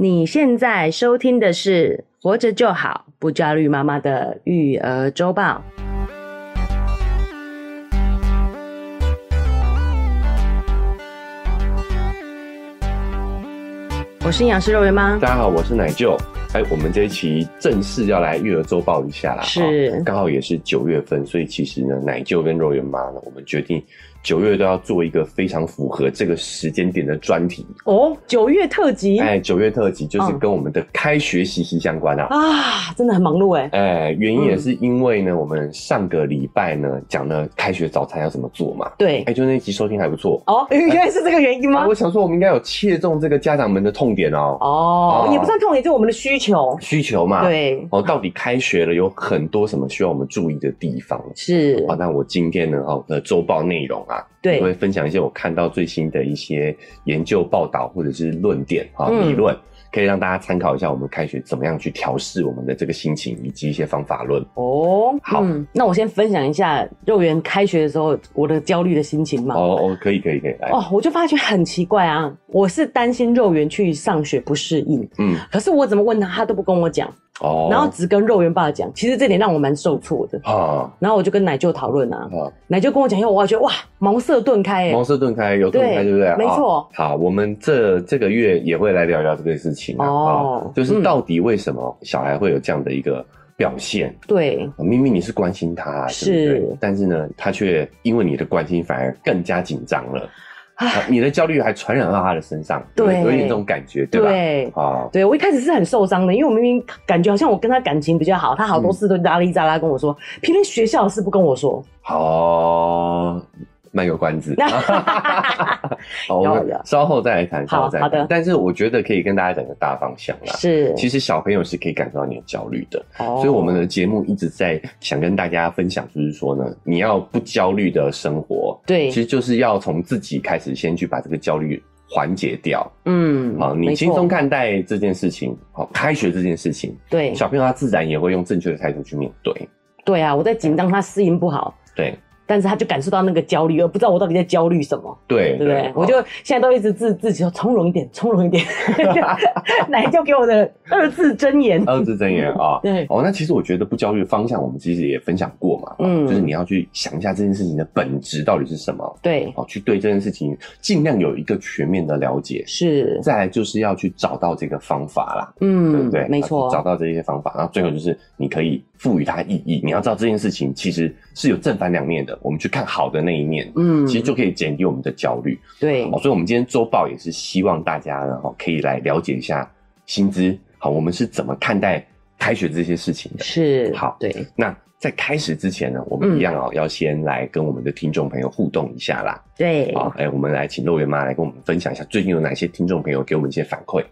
你现在收听的是《活着就好，不焦虑妈妈的育儿周报》。我是营养师肉圆妈，大家好，我是奶舅。哎，我们这一期正式要来育儿周报一下啦，是，刚好也是九月份，所以其实呢，奶舅跟肉圆妈呢，我们决定。九月都要做一个非常符合这个时间点的专题哦，九月特辑。哎，九月特辑就是跟我们的开学息息相关啊！啊，真的很忙碌哎。哎，原因也是因为呢，嗯、我们上个礼拜呢讲了开学早餐要怎么做嘛。对，哎，就那集收听还不错哦。原来是这个原因吗？哎啊、我想说，我们应该有切中这个家长们的痛点哦。哦，哦也不算痛点，就是我们的需求。需求嘛。对。哦，到底开学了有很多什么需要我们注意的地方？是。啊，那我今天呢，哦的周报内容啊。对，我会分享一些我看到最新的一些研究报道或者是论点啊理论，可以让大家参考一下我们开学怎么样去调试我们的这个心情以及一些方法论。哦，好、嗯，那我先分享一下肉圆开学的时候我的焦虑的心情嘛。哦哦，可以可以可以来。哦，我就发觉很奇怪啊，我是担心肉圆去上学不适应，嗯，可是我怎么问他，他都不跟我讲。哦，然后只跟肉圆爸讲，其实这点让我蛮受挫的啊。然后我就跟奶舅讨论啊，奶舅跟我讲以后，我觉得哇，茅塞顿开，茅塞顿开，有顿开，对不对？没错。好，我们这这个月也会来聊聊这个事情哦，就是到底为什么小孩会有这样的一个表现？对，明明你是关心他，是，但是呢，他却因为你的关心反而更加紧张了。啊、你的焦虑还传染到他的身上，对，有点这种感觉，对吧？对，啊，对我一开始是很受伤的，因为我明明感觉好像我跟他感情比较好，他好多事都拉里扎拉跟我说，嗯、偏偏学校的事不跟我说。好。卖个关子，好，我们稍后再来谈，稍后再谈。但是我觉得可以跟大家讲个大方向啦。是，其实小朋友是可以感受到你的焦虑的。哦，所以我们的节目一直在想跟大家分享，就是说呢，你要不焦虑的生活，对，其实就是要从自己开始，先去把这个焦虑缓解掉。嗯，好，你轻松看待这件事情，好，开学这件事情，对，小朋友他自然也会用正确的态度去面对。对啊，我在紧张，他适应不好。对。但是他就感受到那个焦虑，而不知道我到底在焦虑什么，对对不对？我就现在都一直自自己说从容一点，从容一点，奶就给我的二字真言，二字真言啊。对哦，那其实我觉得不焦虑的方向，我们其实也分享过嘛，嗯，就是你要去想一下这件事情的本质到底是什么，对，哦，去对这件事情尽量有一个全面的了解，是。再来就是要去找到这个方法啦，嗯，对不对？没错，找到这些方法，然后最后就是你可以赋予它意义。你要知道这件事情其实是有正反两面的。我们去看好的那一面，嗯，其实就可以减低我们的焦虑。对，所以，我们今天周报也是希望大家呢，可以来了解一下薪资。好，我们是怎么看待开学这些事情的？是，好，对。那在开始之前呢，我们一样哦，要先来跟我们的听众朋友互动一下啦。对，好，哎，我们来请肉圆妈来跟我们分享一下，最近有哪些听众朋友给我们一些反馈。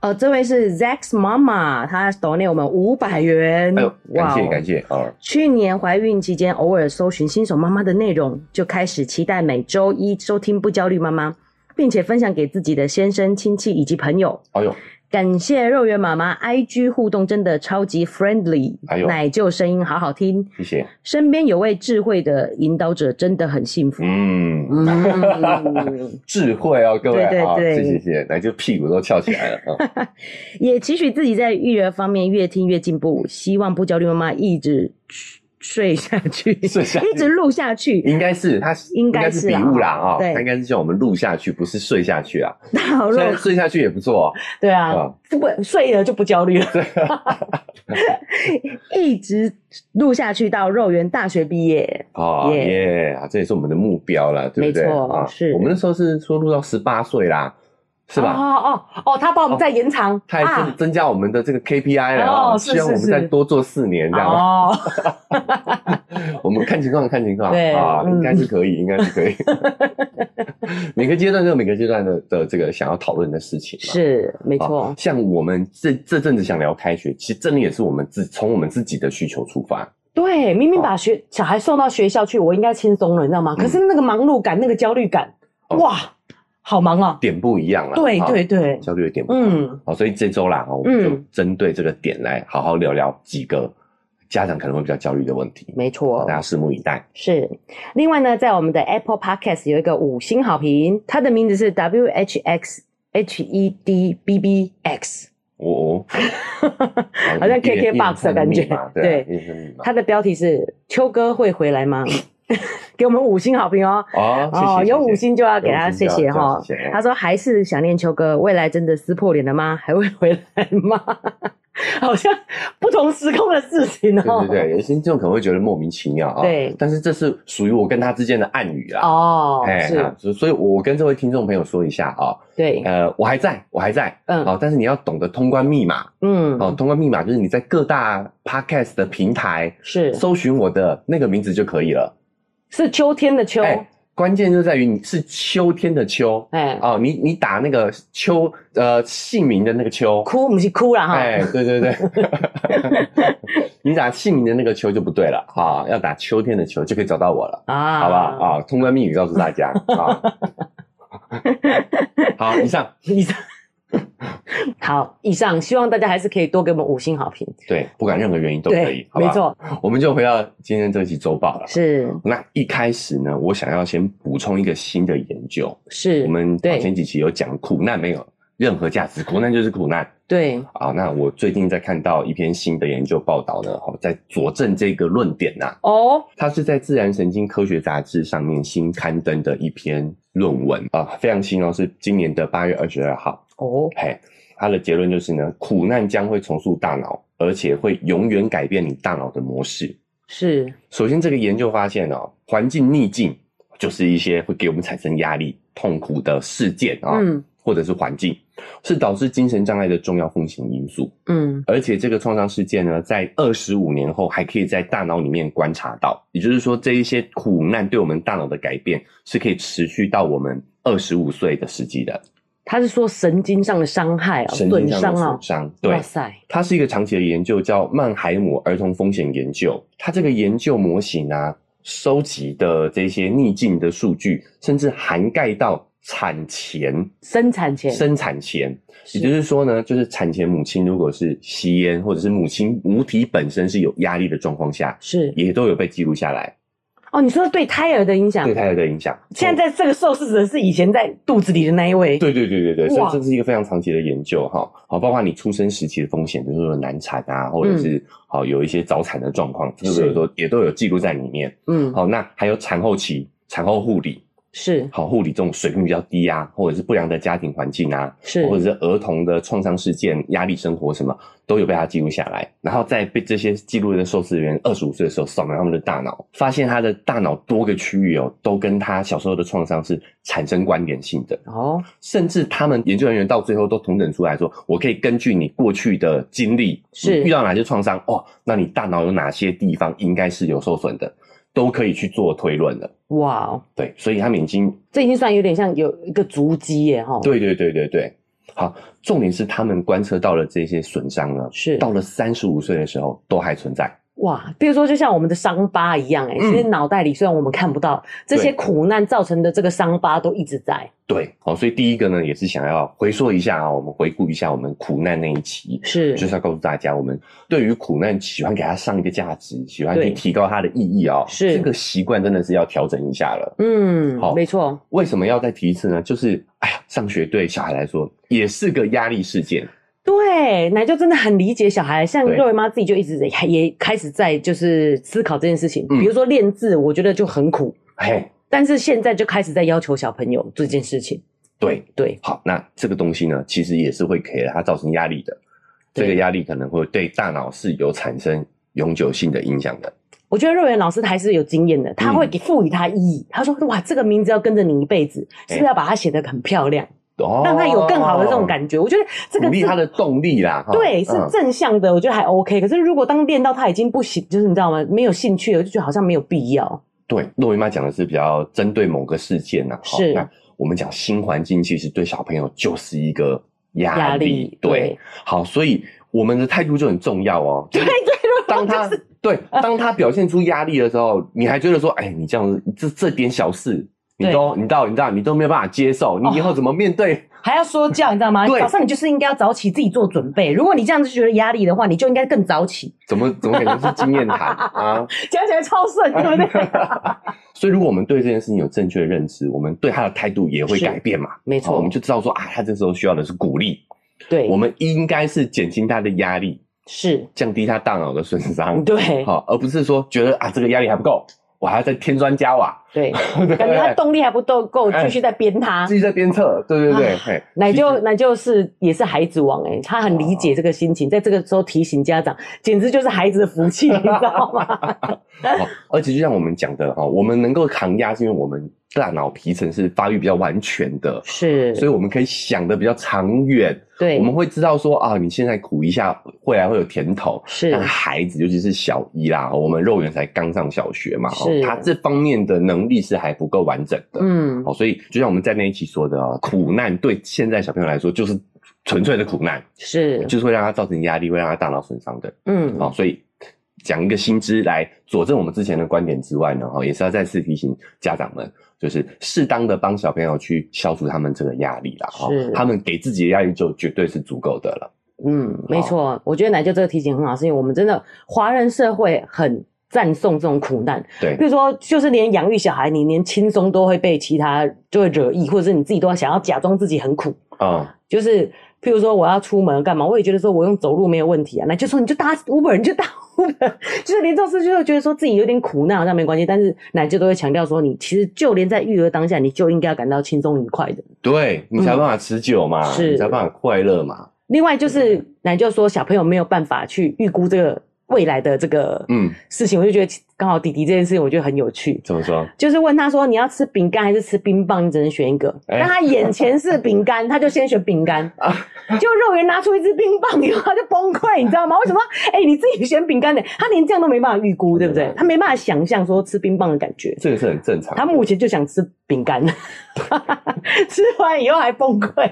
呃，这位是 Zax 妈妈，她 donate 我们五百元。哎呦，感谢感谢啊！哦、去年怀孕期间，偶尔搜寻新手妈妈的内容，就开始期待每周一收听不焦虑妈妈，并且分享给自己的先生、亲戚以及朋友。哎呦。感谢肉圆妈妈，IG 互动真的超级 friendly，奶舅声音好好听，谢谢。身边有位智慧的引导者，真的很幸福。嗯，智慧哦，各位，对对对，谢谢谢，奶舅屁股都翘起来了。也期许自己在育儿方面越听越进步，希望不焦虑妈妈一直。睡下去，睡下去，一直录下去，应该是他应该是笔误啦啊，对，他应该是叫我们录下去，不是睡下去啊。好，睡睡下去也不错，对啊，不睡了就不焦虑了。一直录下去到肉圆大学毕业。哦耶啊，这也是我们的目标了，对不对？没错，是。我们那时候是说录到十八岁啦。是吧？哦哦哦，他帮我们再延长，他还增增加我们的这个 KPI 了哦，希望我们再多做四年这样。哦，我们看情况，看情况，对啊，应该是可以，应该是可以。每个阶段都有每个阶段的的这个想要讨论的事情，是没错。像我们这这阵子想聊开学，其实真的也是我们自从我们自己的需求出发。对，明明把学小孩送到学校去，我应该轻松了，你知道吗？可是那个忙碌感，那个焦虑感，哇！好忙啊，点不一样了。对对对，焦虑有点不一样。嗯，好，所以这周啦，我们就针对这个点来好好聊聊几个家长可能会比较焦虑的问题。没错，大家拭目以待。是，另外呢，在我们的 Apple Podcast 有一个五星好评，它的名字是 W H X H E D B B X。哦，好像 KKBOX 的感觉。对，它的标题是“秋哥会回来吗？” 给我们五星好评哦。哦，有五星就要给他谢谢哈。他说还是想念秋哥，未来真的撕破脸了吗？还会回来吗？好像不同时空的事情哦。对对对，有些听众可能会觉得莫名其妙啊。对，但是这是属于我跟他之间的暗语啦。哦，是，所以，我跟这位听众朋友说一下啊。对，呃，我还在，我还在，嗯，好，但是你要懂得通关密码，嗯，哦，通关密码就是你在各大 podcast 的平台是搜寻我的那个名字就可以了。是秋天的秋。关键就在于你是秋天的秋，哎。哦，你你打那个秋呃姓名的那个秋，哭不是哭了哈，哎对对对，你打姓名的那个秋就不对了啊，要打秋天的秋就可以找到我了啊，好不好啊？通关密语告诉大家啊，好，以上。以上。好，以上希望大家还是可以多给我们五星好评。对，不管任何原因都可以？没错，我们就回到今天这期周报了。是，那一开始呢，我想要先补充一个新的研究。是，我们前几期有讲苦难没有任何价值，苦难就是苦难。对，啊，那我最近在看到一篇新的研究报道呢，在佐证这个论点呐。哦，它是在《自然神经科学杂志》上面新刊登的一篇论文啊，非常新哦，是今年的八月二十二号。哦，嘿，他的结论就是呢，苦难将会重塑大脑，而且会永远改变你大脑的模式。是，首先这个研究发现哦，环境逆境就是一些会给我们产生压力、痛苦的事件啊，嗯，或者是环境，是导致精神障碍的重要风险因素。嗯，而且这个创伤事件呢，在二十五年后还可以在大脑里面观察到，也就是说，这一些苦难对我们大脑的改变是可以持续到我们二十五岁的时机的。他是说神经上的伤害啊，损伤啊，损伤。对，哇塞，它是一个长期的研究，叫曼海姆儿童风险研究。它这个研究模型啊，收集的这些逆境的数据，甚至涵盖到产前、生产前、生产前，也就是说呢，就是产前母亲如果是吸烟，或者是母亲母体本身是有压力的状况下，是。也都有被记录下来。哦，你说对胎儿的影响，对胎儿的影响。现在在这个受试者是以前在肚子里的那一位。对对对对对，所以这是一个非常长期的研究哈。好，包括你出生时期的风险，比如说难产啊，或者是好有一些早产的状况，这个有时候也都有记录在里面。嗯，好，那还有产后期、产后护理。是好护理这种水平比较低啊，或者是不良的家庭环境啊，是或者是儿童的创伤事件、压力生活什么，都有被他记录下来。然后在被这些记录的受试人员二十五岁的时候扫描他们的大脑，发现他的大脑多个区域哦，都跟他小时候的创伤是产生关联性的哦。甚至他们研究人员到最后都同等出来说，我可以根据你过去的经历，是遇到哪些创伤哦，那你大脑有哪些地方应该是有受损的。都可以去做推论的，哇哦，对，所以他们已经，这已经算有点像有一个足迹耶，哈，对对对对对，好，重点是他们观测到了这些损伤呢，是。到了三十五岁的时候都还存在。哇，比如说，就像我们的伤疤一样，哎，其实脑袋里虽然我们看不到这些苦难造成的这个伤疤，都一直在。对，好，所以第一个呢，也是想要回溯一下啊，我们回顾一下我们苦难那一期，是，就是要告诉大家，我们对于苦难喜欢给它上一个价值，喜欢去提高它的意义啊，是这个习惯真的是要调整一下了。嗯，好，没错。为什么要再提一次呢？就是，哎呀，上学对小孩来说也是个压力事件。对，奶就真的很理解小孩，像肉圆妈自己就一直也开始在就是思考这件事情。嗯、比如说练字，我觉得就很苦，嘿，但是现在就开始在要求小朋友这件事情。对对，好，那这个东西呢，其实也是会给他造成压力的。这个压力可能会对大脑是有产生永久性的影响的。我觉得肉圆老师还是有经验的，他会给赋予他意义。嗯、他说：“哇，这个名字要跟着你一辈子，是不是要把它写得很漂亮？”让他有更好的这种感觉，我觉得这个鼓励他的动力啦。对，是正向的，我觉得还 OK。可是如果当练到他已经不行，就是你知道吗？没有兴趣了，就觉得好像没有必要。对，洛维妈讲的是比较针对某个事件呐。是，那我们讲新环境，其实对小朋友就是一个压力。对，好，所以我们的态度就很重要哦。对 对，当他对当他表现出压力的时候，你还觉得说，哎，你这样子，这这点小事。你都，你到，你知道，你都没有办法接受，你以后怎么面对？哦、还要说教，你知道吗？对早上你就是应该要早起，自己做准备。如果你这样子觉得压力的话，你就应该更早起。怎么怎么可能是经验谈啊？讲起来超顺，对不对？所以，如果我们对这件事情有正确的认知，我们对他的态度也会改变嘛？没错，我们就知道说啊，他这时候需要的是鼓励。对，我们应该是减轻他的压力，是降低他大脑的损伤，对，好，而不是说觉得啊这个压力还不够。我还要再添砖加瓦，对，感觉他动力还不够够，继续在鞭他，继续在鞭策，对对对，奶就奶就是也是孩子王哎，他很理解这个心情，在这个时候提醒家长，简直就是孩子的福气，你知道吗？而且就像我们讲的哈，我们能够抗压，是因为我们大脑皮层是发育比较完全的，是，所以我们可以想的比较长远。对，我们会知道说啊，你现在苦一下，未来会有甜头。是，但孩子尤其是小一啦，我们肉圆才刚上小学嘛，是，他这方面的能力是还不够完整的。嗯，好，所以就像我们在那一期说的啊，苦难对现在小朋友来说就是纯粹的苦难，是，就是会让他造成压力，会让他大脑损伤的。嗯，好，所以讲一个新知来佐证我们之前的观点之外呢，哈，也是要再次提醒家长们。就是适当的帮小朋友去消除他们这个压力啦，哈，他们给自己的压力就绝对是足够的了。嗯，没错，我觉得奶舅这个提醒很好，是因为我们真的华人社会很赞颂这种苦难，对，比如说就是连养育小孩，你连轻松都会被其他就会惹意，或者是你自己都要想要假装自己很苦啊，嗯、就是。譬如说我要出门干嘛，我也觉得说我用走路没有问题啊。那就说你 就搭 Uber，你就搭 Uber，就是连这种事就会觉得说自己有点苦难好像没关系，但是奶舅都会强调说，你其实就连在育儿当下，你就应该要感到轻松愉快的，对，你才有办法持久嘛，嗯、是，你才有办法快乐嘛。另外就是奶舅说小朋友没有办法去预估这个。未来的这个嗯。事情，我就觉得刚好弟弟这件事情，我觉得很有趣。怎么说？就是问他说：“你要吃饼干还是吃冰棒？你只能选一个。欸”但他眼前是饼干，他就先选饼干。啊！就肉圆拿出一支冰棒以后，他就崩溃，你知道吗？为什么？哎、欸，你自己选饼干的，他连这样都没办法预估，对不对？他没办法想象说吃冰棒的感觉。这个是很正常。他目前就想吃饼干，吃完以后还崩溃。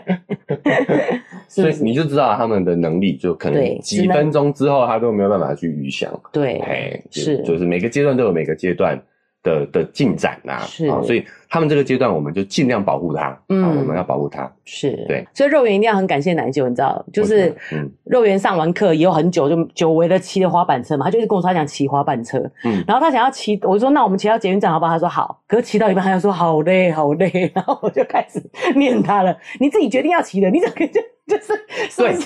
所以你就知道他们的能力，就可能几分钟之后，他都没有办法去预想。对，哎，是，就是每个阶段都有每个阶段的的进展呐。是啊，所以他们这个阶段，我们就尽量保护他。嗯，我们要保护他。是，对。所以肉圆一定要很感谢奶酒，你知道，就是肉圆上完课以后很久，就久违的骑了滑板车嘛。他就是跟我说他想骑滑板车，嗯，然后他想要骑，我就说那我们骑到捷运站好不好？他说好。可是骑到一半，他就说好累，好累。然后我就开始念他了，你自己决定要骑的，你怎么就？就是，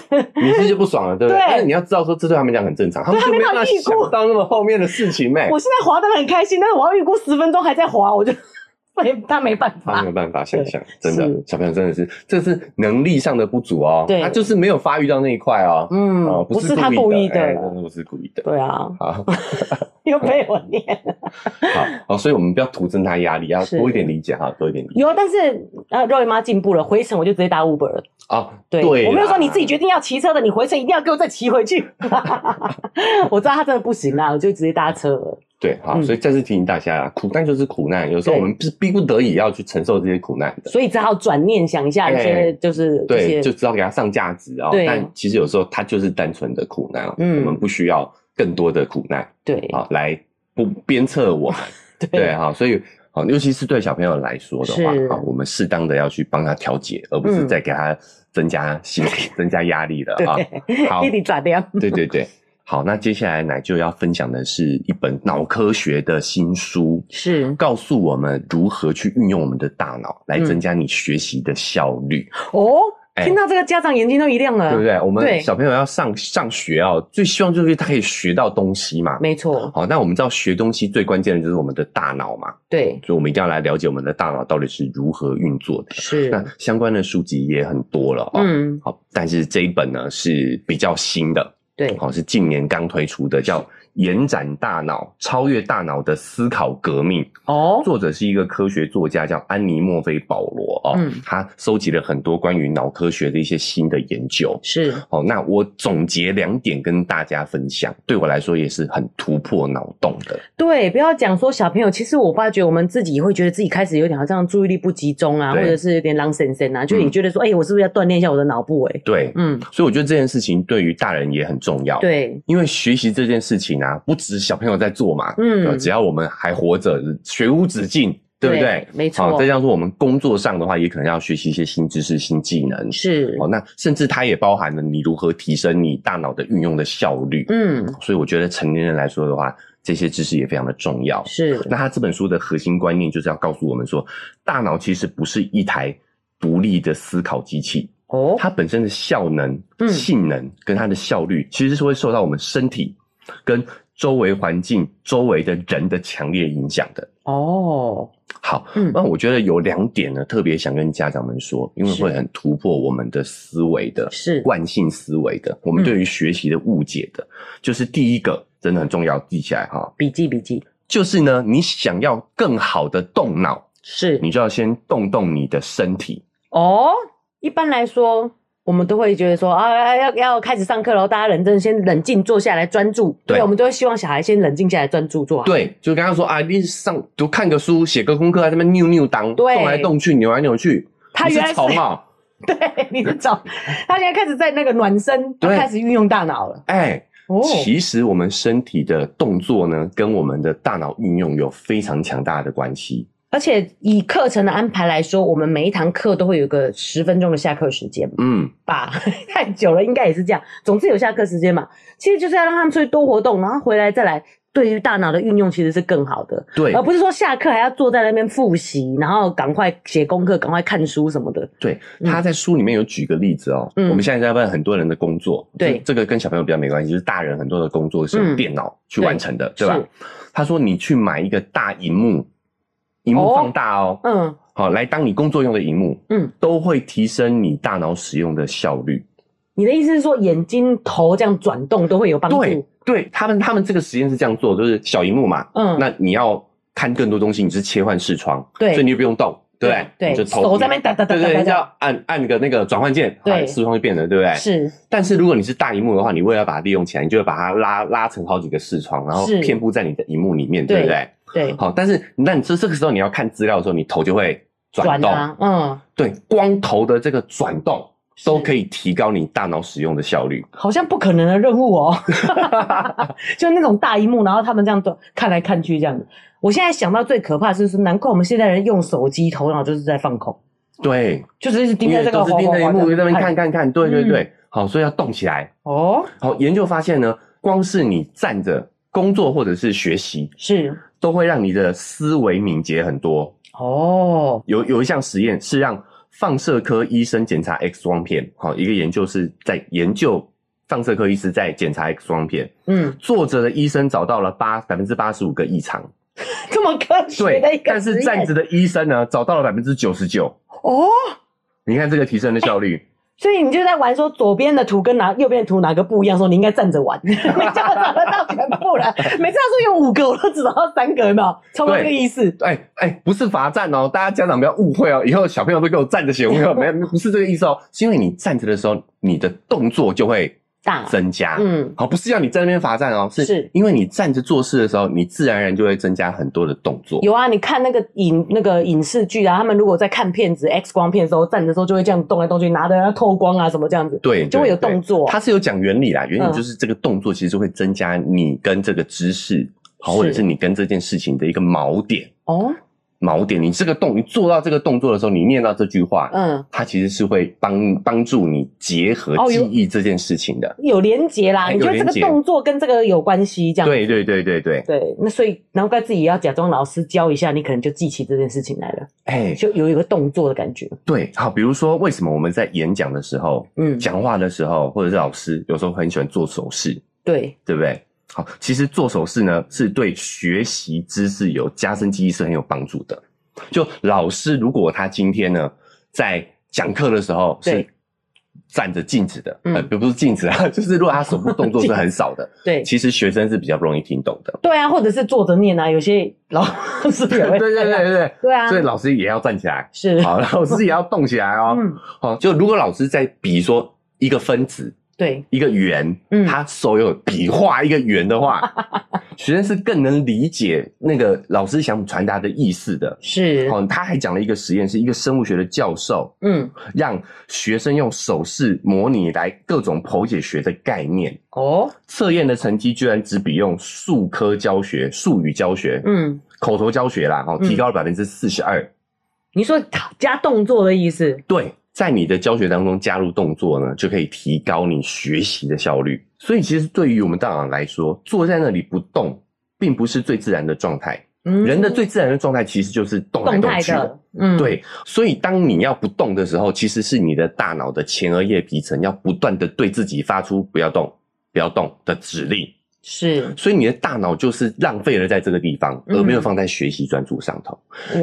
对，你是就不爽了，对不对？但是你要知道说，这对他们讲很正常，他们就没办法想到那么后面的事情呗。我现在滑得很开心，但是我要预估十分钟还在滑，我就。没，他没办法，他没有办法想象，真的，小朋友真的是，这是能力上的不足哦，对，他就是没有发育到那一块哦，嗯，不是他故意的，真的不是故意的，对啊，好，又被我念，好，好，所以我们不要徒增他压力，要多一点理解哈，多一点理解。有，但是啊，肉圆妈进步了，回程我就直接搭 Uber 了。啊，对，我没有说你自己决定要骑车的，你回程一定要给我再骑回去，我知道他真的不行啦，我就直接搭车了。对，好，所以再次提醒大家啊，苦难就是苦难，有时候我们是逼不得已要去承受这些苦难的，所以只好转念想一下一些，就是对，就知道给他上价值啊。但其实有时候它就是单纯的苦难，嗯，我们不需要更多的苦难，对，啊，来不鞭策我们，对，哈，所以好，尤其是对小朋友来说的话，啊，我们适当的要去帮他调节，而不是再给他增加心理、增加压力了啊。好，弟弟转掉，对对对。好，那接下来奶就要分享的是一本脑科学的新书，是告诉我们如何去运用我们的大脑来增加你学习的效率。哦，听到这个家长眼睛都一亮了，对不对？我们小朋友要上上学啊，最希望就是他可以学到东西嘛。没错。好，那我们知道学东西最关键的就是我们的大脑嘛。对，所以我们一定要来了解我们的大脑到底是如何运作的。是。那相关的书籍也很多了，嗯，好，但是这一本呢是比较新的。对，好，是近年刚推出的，叫。延展大脑，超越大脑的思考革命。哦，作者是一个科学作家，叫安妮墨菲保罗。哦，嗯，他收集了很多关于脑科学的一些新的研究。是，哦，那我总结两点跟大家分享，对我来说也是很突破脑洞的。对，不要讲说小朋友，其实我发觉我们自己也会觉得自己开始有点好像注意力不集中啊，或者是有点狼神神啊，就你觉得说，哎、嗯欸，我是不是要锻炼一下我的脑部、欸？哎，对，嗯，所以我觉得这件事情对于大人也很重要。对，因为学习这件事情。啊，不止小朋友在做嘛，嗯，只要我们还活着，学无止境，对不对？没错。再加上说我们工作上的话，也可能要学习一些新知识、新技能，是。哦，那甚至它也包含了你如何提升你大脑的运用的效率，嗯。所以我觉得成年人来说的话，这些知识也非常的重要。是。那他这本书的核心观念就是要告诉我们说，大脑其实不是一台独立的思考机器。哦，它本身的效能、性能跟它的效率，其实是会受到我们身体跟周围环境、周围的人的强烈影响的。哦，好，嗯，那我觉得有两点呢，特别想跟家长们说，因为会很突破我们的思维的，是。惯性思维的，我们对于学习的误解的，就是第一个真的很重要，记起来哈，笔记笔记，就是呢，你想要更好的动脑，是。你就要先动动你的身体。哦，一般来说，我们都会觉得说啊，要要开始上课了，大家认真先冷静坐下来专注。对，我们都会希望小孩先冷静下来专注做好。对，就刚刚说啊，你上读看个书，写个功课，在这边扭扭当，动来动去，扭来扭去。他原来是草帽，对，你是草。他现在开始在那个暖身，他开始运用大脑了。哎、欸，哦，其实我们身体的动作呢，跟我们的大脑运用有非常强大的关系。而且以课程的安排来说，我们每一堂课都会有个十分钟的下课时间，嗯，吧，太久了，应该也是这样。总之有下课时间嘛，其实就是要让他们出去多活动，然后回来再来，对于大脑的运用其实是更好的。对，而不是说下课还要坐在那边复习，然后赶快写功课，赶快看书什么的。对，他在书里面有举个例子哦，嗯，我们现在在问很多人的工作，对，这个跟小朋友比较没关系，就是大人很多的工作是用电脑去完成的，对吧？他说你去买一个大荧幕。萤幕放大哦，嗯，好，来当你工作用的荧幕，嗯，都会提升你大脑使用的效率。你的意思是说，眼睛头这样转动都会有帮助？对，对他们，他们这个实验是这样做，就是小荧幕嘛，嗯，那你要看更多东西，你是切换视窗，对，所以你就不用动，对不对？对，你就头手在那边哒哒哒，对对，你要按按个那个转换键，对，视窗就变了，对不对？是。但是如果你是大荧幕的话，你为了把它利用起来，你就会把它拉拉成好几个视窗，然后遍布在你的荧幕里面，对不对？对，好，但是那你这这个时候你要看资料的时候，你头就会转动，啊、嗯，对，光头的这个转动都可以提高你大脑使用的效率，好像不可能的任务哦，就那种大荧幕，然后他们这样都看来看去这样子。我现在想到最可怕的就是，难怪我们现在人用手机头脑就是在放空，对，就是一直盯在这个，盯着荧幕在那边看看看，对对对，嗯、好，所以要动起来。哦。好，研究发现呢，光是你站着工作或者是学习是。都会让你的思维敏捷很多哦。有有一项实验是让放射科医生检查 X 光片，好，一个研究是在研究放射科医师在检查 X 光片。嗯，坐着的医生找到了八百分之八十五个异常，这么科学的一个。但是站着的医生呢，找到了百分之九十九。哦，你看这个提升的效率。欸所以你就在玩说左边的图跟哪右边的图哪个不一样，说你应该站着玩，你就找得到全部了。每次他说有五个，我都只找到三个，有没有？差不多这个意思。哎哎、不是罚站哦，大家家长不要误会哦，以后小朋友都给我站着写，没有，没有，不是这个意思哦，是因为你站着的时候，你的动作就会。大。增加，嗯，好，不是要你在那边罚站哦，是因为你站着做事的时候，你自然而然就会增加很多的动作。有啊，你看那个影那个影视剧啊，他们如果在看片子 X 光片的时候，站着的时候就会这样动来动去，拿着透光啊什么这样子，对，就会有动作。它是有讲原理啦，原理就是这个动作其实会增加你跟这个知识，好，或者是你跟这件事情的一个锚点。哦。锚点，你这个动，你做到这个动作的时候，你念到这句话，嗯，它其实是会帮帮助你结合记忆这件事情的，哦、有，有连结啦。你觉得这个动作跟这个有关系？这样对对对对对对。那所以难怪自己要假装老师教一下，你可能就记起这件事情来了。哎，就有一个动作的感觉。对，好，比如说为什么我们在演讲的时候，嗯，讲话的时候，或者是老师有时候很喜欢做手势，对，对不对？好，其实做手势呢，是对学习知识有加深记忆是很有帮助的。就老师如果他今天呢在讲课的时候是站着静止的，呃，不是静止啊，就是如果他手部动作是很少的，对，其实学生是比较不容易听懂的。对啊，或者是坐着念啊，有些老师也会，对对对对对，对啊，所以老师也要站起来，是，好，老师也要动起来哦。嗯，好，就如果老师在比说一个分子。对，一个圆，嗯，他手有笔画一个圆的话，学生是更能理解那个老师想传达的意思的。是，哦，他还讲了一个实验，是一个生物学的教授，嗯，让学生用手势模拟来各种剖解学的概念。哦，测验的成绩居然只比用数科教学、术语教学，嗯，口头教学啦，哦，提高了百分之四十二。你说加动作的意思？对。在你的教学当中加入动作呢，就可以提高你学习的效率。所以，其实对于我们大脑来说，坐在那里不动，并不是最自然的状态。嗯，人的最自然的状态其实就是动来动去的。的嗯，对。所以当你要不动的时候，其实是你的大脑的前额叶皮层要不断的对自己发出“不要动，不要动”的指令。是，所以你的大脑就是浪费了在这个地方，而没有放在学习专注上头。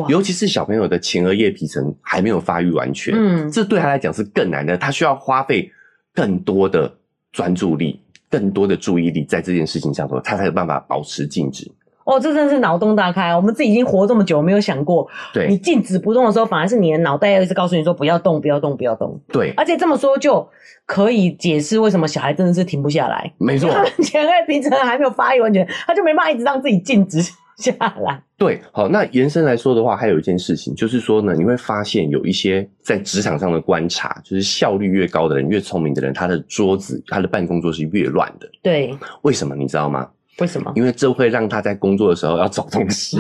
尤其是小朋友的前额叶皮层还没有发育完全，嗯，这对他来讲是更难的，他需要花费更多的专注力、更多的注意力在这件事情上头，他才有办法保持静止。哦，这真的是脑洞大开！我们自己已经活这么久，没有想过，对，你静止不动的时候，反而是你的脑袋要一直告诉你说不要动，不要动，不要动。对，而且这么说就可以解释为什么小孩真的是停不下来。没错，前额皮层还没有发育完全，他就没办法一直让自己静止下来。对，好，那延伸来说的话，还有一件事情就是说呢，你会发现有一些在职场上的观察，就是效率越高的人，越聪明的人，他的桌子、他的办公桌是越乱的。对，为什么你知道吗？为什么？因为这会让他在工作的时候要找东西，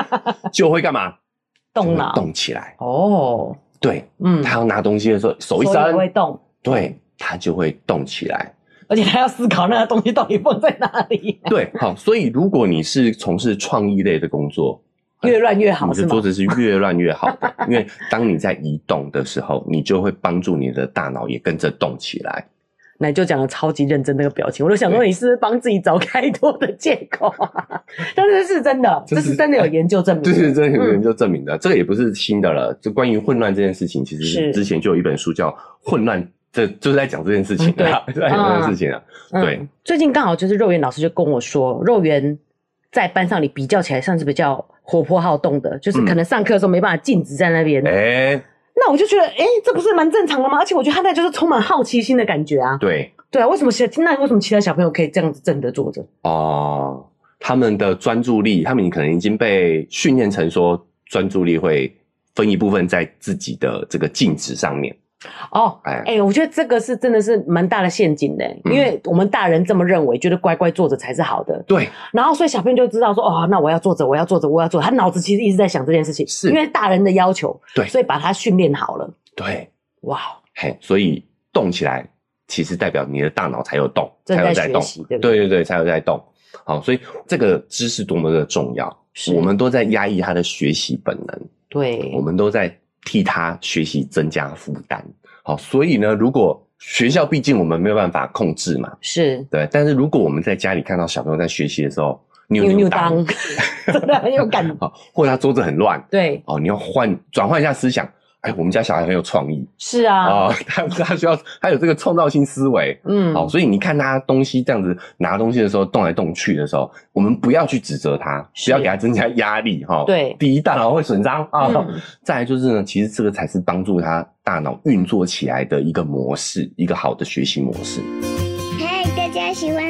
就会干嘛？动脑，动起来。哦，对，嗯，他要拿东西的时候，手一伸，会动，对，他就会动起来。而且他要思考那个东西到底放在哪里。对，好，所以如果你是从事创意类的工作，越乱越好，你的桌子是越乱越好的，因为当你在移动的时候，你就会帮助你的大脑也跟着动起来。那你就讲的超级认真那个表情，我都想说你是不是帮自己找开脱的借口啊？但是是真的，这是真的有研究证明，这是真的有研究证明的，这个也不是新的了。就关于混乱这件事情，其实之前就有一本书叫《混乱》，这就是在讲这件事情，对，在讲这件事情啊。对，最近刚好就是肉圆老师就跟我说，肉圆在班上里比较起来算是比较活泼好动的，就是可能上课的时候没办法静止在那边。哎。那我就觉得，哎、欸、这不是蛮正常的吗？而且我觉得他那就是充满好奇心的感觉啊。对，对啊，为什么其那为什么其他小朋友可以这样子正的坐着？哦，他们的专注力，他们可能已经被训练成说专注力会分一部分在自己的这个静止上面。哦，哎、欸，我觉得这个是真的是蛮大的陷阱的，嗯，因为我们大人这么认为，觉得乖乖坐着才是好的。对，然后所以小朋友就知道说，哦，那我要坐着，我要坐着，我要坐。他脑子其实一直在想这件事情，是。因为大人的要求，对，所以把他训练好了。对，哇，嘿，所以动起来，其实代表你的大脑才有动，才有在动，对对对？对，才有在动。好，所以这个知识多么的重要，我们都在压抑他的学习本能，对，我们都在替他学习增加负担。好，所以呢，如果学校毕竟我们没有办法控制嘛，是对。但是如果我们在家里看到小朋友在学习的时候，扭扭当，真的很有感觉。好，或者他桌子很乱，对，哦，你要换转换一下思想。哎，我们家小孩很有创意，是啊，啊、哦，他他需要他有这个创造性思维，嗯，好，所以你看他东西这样子拿东西的时候动来动去的时候，我们不要去指责他，不要给他增加压力，哈，对，第一大脑会损伤啊，再来就是呢，其实这个才是帮助他大脑运作起来的一个模式，一个好的学习模式。嗨大家喜欢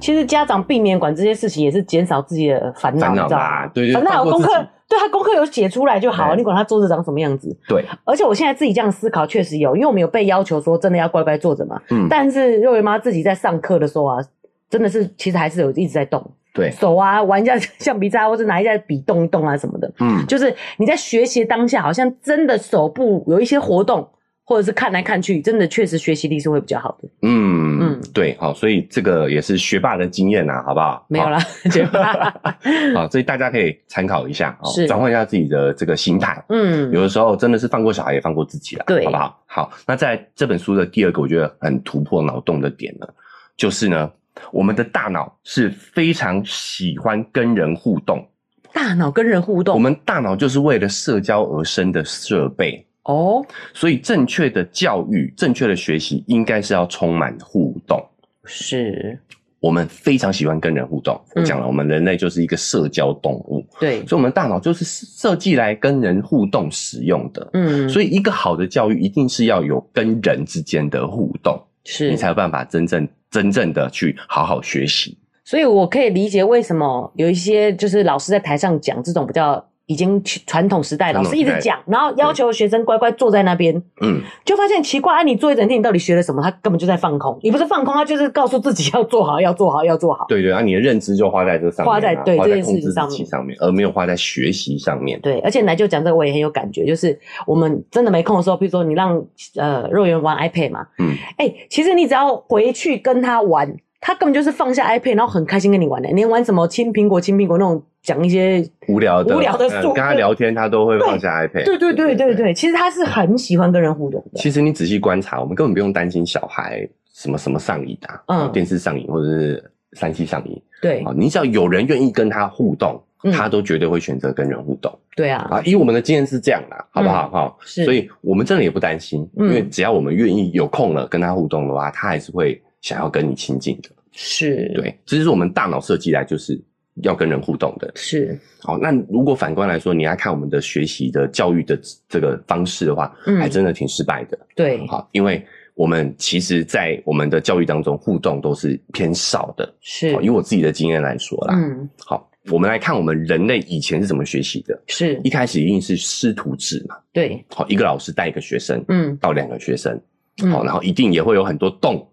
其实家长避免管这些事情，也是减少自己的烦恼，你知道吗？对，反正他有功课，对他功课有写出来就好，你管他桌子长什么样子。对，而且我现在自己这样思考，确实有，因为我们有被要求说真的要乖乖坐着嘛。嗯。但是肉圆妈自己在上课的时候啊，真的是其实还是有一直在动。对。手啊，玩一下橡皮擦，或者拿一下笔动一动啊什么的。嗯。就是你在学习当下，好像真的手部有一些活动。或者是看来看去，真的确实学习力是会比较好的。嗯嗯，对，好，所以这个也是学霸的经验呐，好不好？没有啦，学霸。好，所以大家可以参考一下，是转换一下自己的这个心态。嗯，有的时候真的是放过小孩，也放过自己了，对，好不好？好，那在这本书的第二个，我觉得很突破脑洞的点呢，就是呢，我们的大脑是非常喜欢跟人互动。大脑跟人互动，我们大脑就是为了社交而生的设备。哦，所以正确的教育、正确的学习，应该是要充满互动。是，我们非常喜欢跟人互动。我讲了，我们人类就是一个社交动物。对，所以我们大脑就是设计来跟人互动使用的。嗯，所以一个好的教育，一定是要有跟人之间的互动，是你才有办法真正真正的去好好学习。所以我可以理解为什么有一些就是老师在台上讲这种比较。已经传统时代，老师一直讲，然后要求学生乖乖坐在那边，嗯，就发现奇怪，啊，你坐一整天，你到底学了什么？他根本就在放空，你不是放空，他就是告诉自己要做好，要做好，要做好。对对，啊，你的认知就花在这上面，花在对这件事情上面，上面，而没有花在学习上面。对，而且来就讲这个，我也很有感觉，就是我们真的没空的时候，比如说你让呃肉圆玩 iPad 嘛，嗯，哎、欸，其实你只要回去跟他玩。他根本就是放下 iPad，然后很开心跟你玩的。你玩什么青苹果、青苹果那种，讲一些无聊的、无聊的，跟他聊天，他都会放下 iPad。对对对对对，其实他是很喜欢跟人互动的。其实你仔细观察，我们根本不用担心小孩什么什么上瘾啊，嗯，电视上瘾或者是三 C 上瘾。对，你只要有人愿意跟他互动，他都绝对会选择跟人互动。对啊，啊，以我们的经验是这样啦，好不好？哈，是，所以我们真的也不担心，因为只要我们愿意有空了跟他互动的话，他还是会想要跟你亲近的。是对，这就是我们大脑设计来就是要跟人互动的。是，好，那如果反观来说，你来看我们的学习的教育的这个方式的话，嗯，还真的挺失败的。对，好，因为我们其实，在我们的教育当中，互动都是偏少的。是，以我自己的经验来说啦，嗯，好，我们来看我们人类以前是怎么学习的。是一开始一定是师徒制嘛？对，好，一个老师带一个学生，嗯，到两个学生，好，然后一定也会有很多动。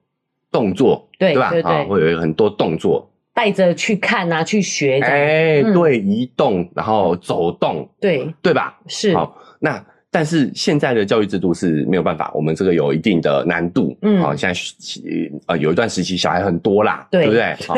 动作对对吧？对对对，会有很多动作，带着去看啊，去学。哎、欸，嗯、对，移动，然后走动，对对吧？是。好，那。但是现在的教育制度是没有办法，我们这个有一定的难度。嗯，好，现在呃有一段时期小孩很多啦，对，对不对？好，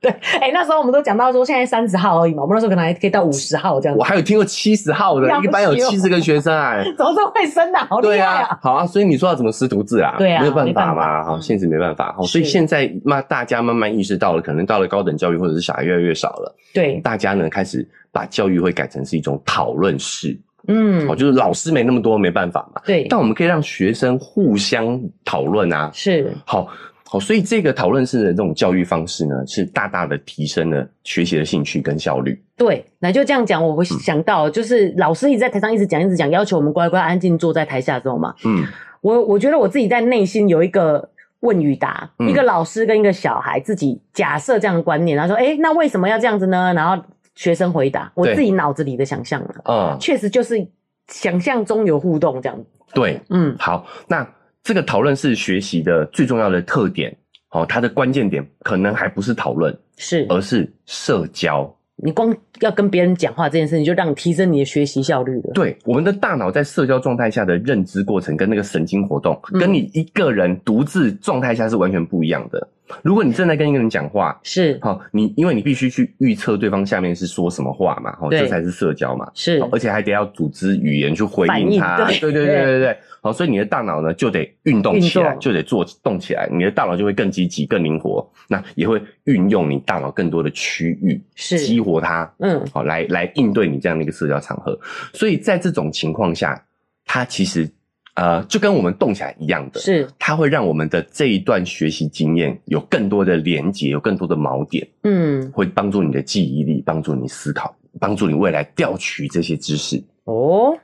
对，哎、欸，那时候我们都讲到说现在三十号而已嘛，我们那时候可能还可以到五十号这样子。我还有听过七十号的，一般有七十个学生啊，怎么这么会生啊？好厉害啊！对啊，好啊，所以你说要怎么师徒制啊？对啊，没有办法嘛，好，现实没办法。好，所以现在嘛，大家慢慢意识到了，可能到了高等教育或者是小孩越来越少了，对，大家呢开始把教育会改成是一种讨论式。嗯，好，就是老师没那么多，没办法嘛。对，但我们可以让学生互相讨论啊。是，好，好，所以这个讨论式的这种教育方式呢，是大大的提升了学习的兴趣跟效率。对，那就这样讲，我会想到，就是老师一直在台上一直讲，一直讲，要求我们乖乖安静坐在台下之后嘛。嗯，我我觉得我自己在内心有一个问与答，嗯、一个老师跟一个小孩自己假设这样的观念，然后说，哎、欸，那为什么要这样子呢？然后。学生回答我自己脑子里的想象了，嗯，确实就是想象中有互动这样子。对，嗯，好，那这个讨论是学习的最重要的特点，哦，它的关键点可能还不是讨论，是，而是社交。你光要跟别人讲话这件事情，就让你提升你的学习效率了。对，我们的大脑在社交状态下的认知过程跟那个神经活动，跟你一个人独自状态下是完全不一样的。如果你正在跟一个人讲话，是。好，你因为你必须去预测对方下面是说什么话嘛，好，这才是社交嘛，是，而且还得要组织语言去回应他，对。对对对对，好，所以你的大脑呢就得运动起来，就得做动起来，你的大脑就会更积极、更灵活，那也会运用你大脑更多的区域，是。激活它，嗯，好，来来应对你这样的一个社交场合，所以在这种情况下，它其实。呃，就跟我们动起来一样的，是它会让我们的这一段学习经验有更多的连接，有更多的锚点，嗯，会帮助你的记忆力，帮助你思考，帮助你未来调取这些知识。哦，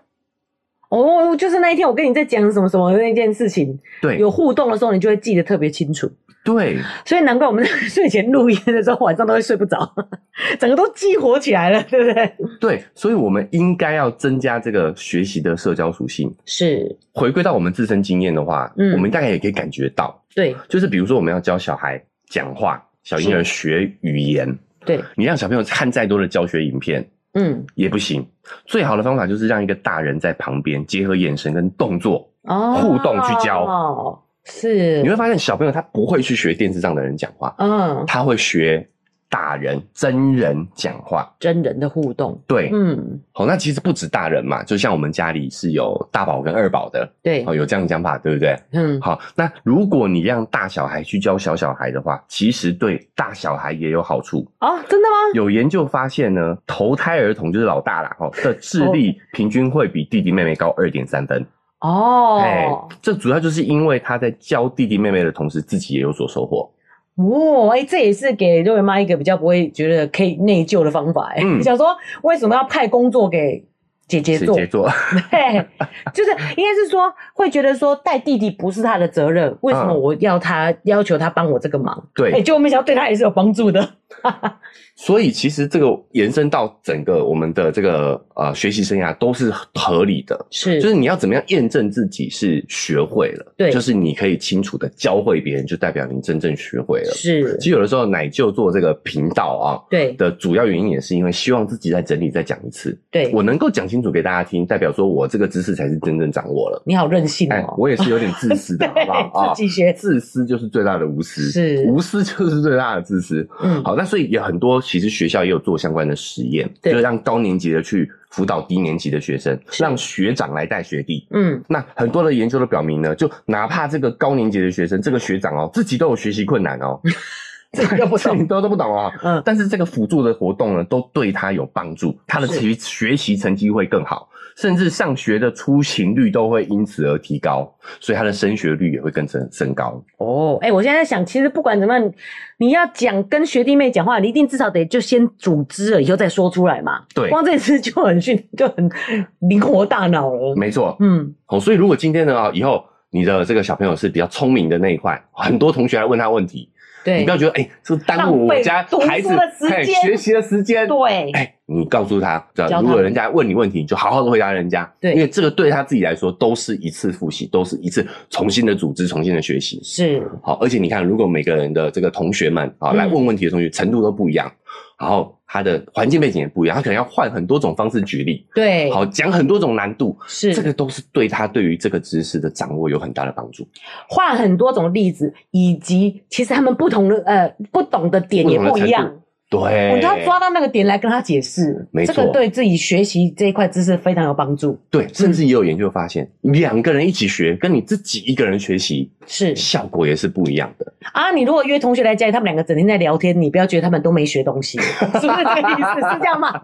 哦，就是那一天我跟你在讲什么什么的那件事情，对，有互动的时候，你就会记得特别清楚。对，所以难怪我们在睡前录音的时候，晚上都会睡不着，整个都激活起来了，对不对？对，所以我们应该要增加这个学习的社交属性。是，回归到我们自身经验的话，嗯，我们大概也可以感觉到，对，就是比如说我们要教小孩讲话，小婴儿学语言，对，你让小朋友看再多的教学影片，嗯，也不行。最好的方法就是让一个大人在旁边，结合眼神跟动作，哦，互动去教。哦是，你会发现小朋友他不会去学电视上的人讲话，嗯，他会学大人真人讲话，真人的互动，对，嗯，好，那其实不止大人嘛，就像我们家里是有大宝跟二宝的，对，哦，有这样的讲法，对不对？嗯，好，那如果你让大小孩去教小小孩的话，其实对大小孩也有好处。哦，真的吗？有研究发现呢，头胎儿童就是老大啦，哦，的智力平均会比弟弟妹妹高二点三分。哦，哎，这主要就是因为他在教弟弟妹妹的同时，自己也有所收获。哦，哎、欸，这也是给瑞文妈一个比较不会觉得可以内疚的方法。哎、嗯，你 想说为什么要派工作给姐姐做，姐姐做，对，就是应该是说会觉得说带弟弟不是他的责任，为什么我要他、嗯、要求他帮我这个忙？对，哎，结果没想到对他也是有帮助的。所以其实这个延伸到整个我们的这个呃学习生涯都是合理的，是，就是你要怎么样验证自己是学会了，对，就是你可以清楚的教会别人，就代表你真正学会了。是，其实有的时候奶舅做这个频道啊，对的主要原因也是因为希望自己再整理再讲一次，对，我能够讲清楚给大家听，代表说我这个知识才是真正掌握了。你好任性哦，哎，我也是有点自私的，好不好？自己学，自私就是最大的无私，是，无私就是最大的自私。嗯，好，那所以有很多。其实学校也有做相关的实验，就是让高年级的去辅导低年级的学生，让学长来带学弟。嗯，那很多的研究都表明呢，就哪怕这个高年级的学生，这个学长哦，自己都有学习困难哦，这个不懂，都都不懂啊。嗯，但是这个辅助的活动呢，都对他有帮助，他的学学习成绩会更好。甚至上学的出勤率都会因此而提高，所以他的升学率也会跟着升高。哦，哎、欸，我现在在想，其实不管怎么样，你要讲跟学弟妹讲话，你一定至少得就先组织了，以后再说出来嘛。对，光这次就很训，就很灵活大脑了。没错，嗯，好，所以如果今天呢啊，以后你的这个小朋友是比较聪明的那一块，很多同学来问他问题。对，你不要觉得哎，这、欸、耽误我家孩子嘿学习的时间。对，哎、欸，你告诉他，如果人家问你问题，你就好好的回答人家。对，因为这个对他自己来说都是一次复习，都是一次重新的组织、重新的学习。是，好，而且你看，如果每个人的这个同学们啊来问问题的同学程度都不一样，然后。他的环境背景也不一样，他可能要换很多种方式举例，对，好讲很多种难度，是这个都是对他对于这个知识的掌握有很大的帮助。换很多种例子，以及其实他们不同的呃不懂的点也不一样。对，我就要抓到那个点来跟他解释，没错，这个对自己学习这一块知识非常有帮助。对，甚至也有研究发现，两、嗯、个人一起学，跟你自己一个人学习是效果也是不一样的。啊，你如果约同学来家里，他们两个整天在聊天，你不要觉得他们都没学东西，是不是这个意思？是这样吗？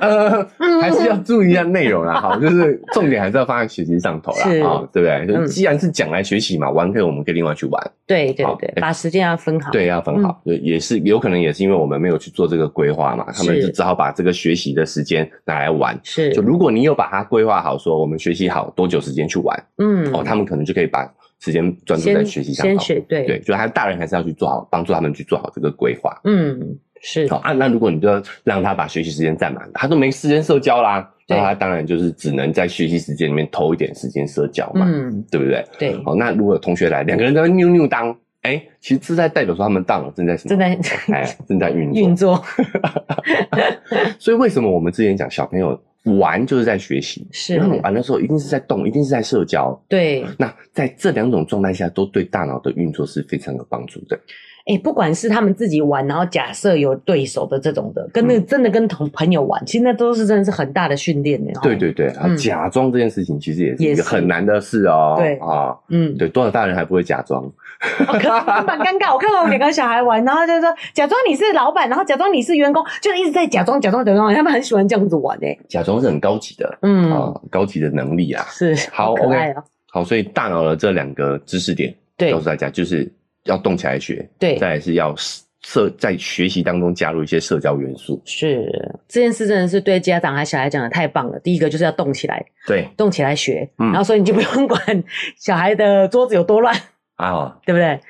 呃，还是要注意一下内容啦，哈，就是重点还是要放在学习上头啦，啊，对不对？就既然是讲来学习嘛，玩可以，我们可以另外去玩。对对对，把时间要分好。对，要分好，就也是有可能也是因为。我们没有去做这个规划嘛，他们就只好把这个学习的时间拿来玩。是，就如果你有把它规划好，说我们学习好多久时间去玩，嗯，哦，他们可能就可以把时间专注在学习上。先学，对对，就他大人还是要去做好，帮助他们去做好这个规划。嗯，是。好啊，那如果你就要让他把学习时间占满，他都没时间社交啦，那他当然就是只能在学习时间里面偷一点时间社交嘛，嗯，对不对？对。好，那如果有同学来，两个人在那扭扭当。哎、欸，其实是在代表说他们大脑正在什么？正在哎，正在运运。作 所以为什么我们之前讲小朋友玩就是在学习？是，然后玩的时候一定是在动，一定是在社交。对。那在这两种状态下，都对大脑的运作是非常有帮助的。哎、欸，不管是他们自己玩，然后假设有对手的这种的，跟那个真的跟同朋友玩，嗯、其实那都是真的是很大的训练的。对对对，啊，假装这件事情其实也是一个很难的事哦。对啊，嗯，对，多少大人还不会假装？哦、可是蛮尴尬。我看到我两个小孩玩，然后就是说假装你是老板，然后假装你是员工，就一直在假装、假装、假装。他们很喜欢这样子玩诶。假装是很高级的，嗯啊，高级的能力啊。是，好可爱哦。好，所以大脑的这两个知识点，对，告诉大家就是。要动起来学，对，再来是要社在学习当中加入一些社交元素。是这件事真的是对家长和小孩讲的太棒了。第一个就是要动起来，对，动起来学，嗯，然后所以你就不用管小孩的桌子有多乱。啊、哦，对不对？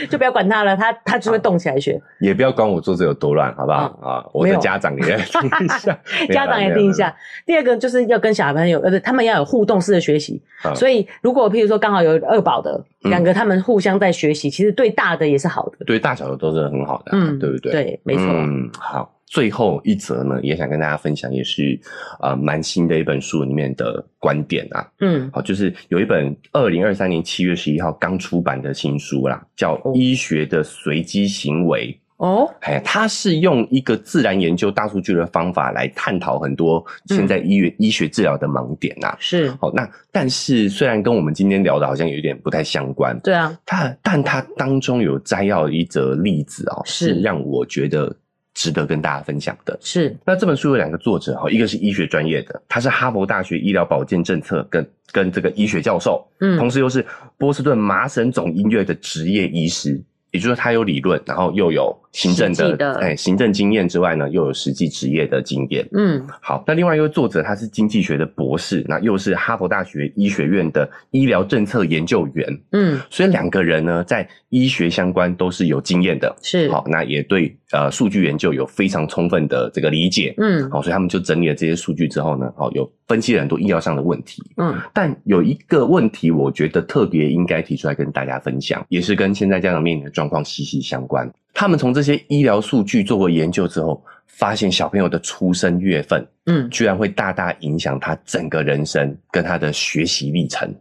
就不要管他了，他他就会动起来学。也不要管我桌子有多乱，好不好？啊、哦，我的 家长也听一下，家长也听一下。第二个就是要跟小朋友，呃，他们要有互动式的学习。嗯、所以，如果譬如说刚好有二宝的两个，他们互相在学习，其实对大的也是好的，对大小的都是很好的，嗯，对不对？对，没错。嗯，好。最后一则呢，也想跟大家分享，也是呃蛮新的一本书里面的观点啊。嗯，好，就是有一本二零二三年七月十一号刚出版的新书啦，叫《医学的随机行为》哦。哎，它是用一个自然研究大数据的方法来探讨很多现在医院、嗯、医学治疗的盲点呐。是，好，那但是虽然跟我们今天聊的好像有点不太相关，对啊，它但它当中有摘要一则例子哦，是让我觉得。值得跟大家分享的。是，那这本书有两个作者哈，一个是医学专业的，他是哈佛大学医疗保健政策跟跟这个医学教授，嗯，同时又是波士顿麻省总医院的职业医师，也就是说他有理论，然后又有行政的，的哎，行政经验之外呢，又有实际职业的经验。嗯，好，那另外一位作者他是经济学的博士，那又是哈佛大学医学院的医疗政策研究员。嗯，所以两个人呢，在医学相关都是有经验的。是，好，那也对呃数据研究有非常充分的这个理解。嗯，好，所以他们就整理了这些数据之后呢，好，有分析了很多医疗上的问题。嗯，但有一个问题，我觉得特别应该提出来跟大家分享，也是跟现在家长面临的状况息息相关。他们从这些医疗数据做过研究之后，发现小朋友的出生月份，嗯，居然会大大影响他整个人生跟他的学习历程。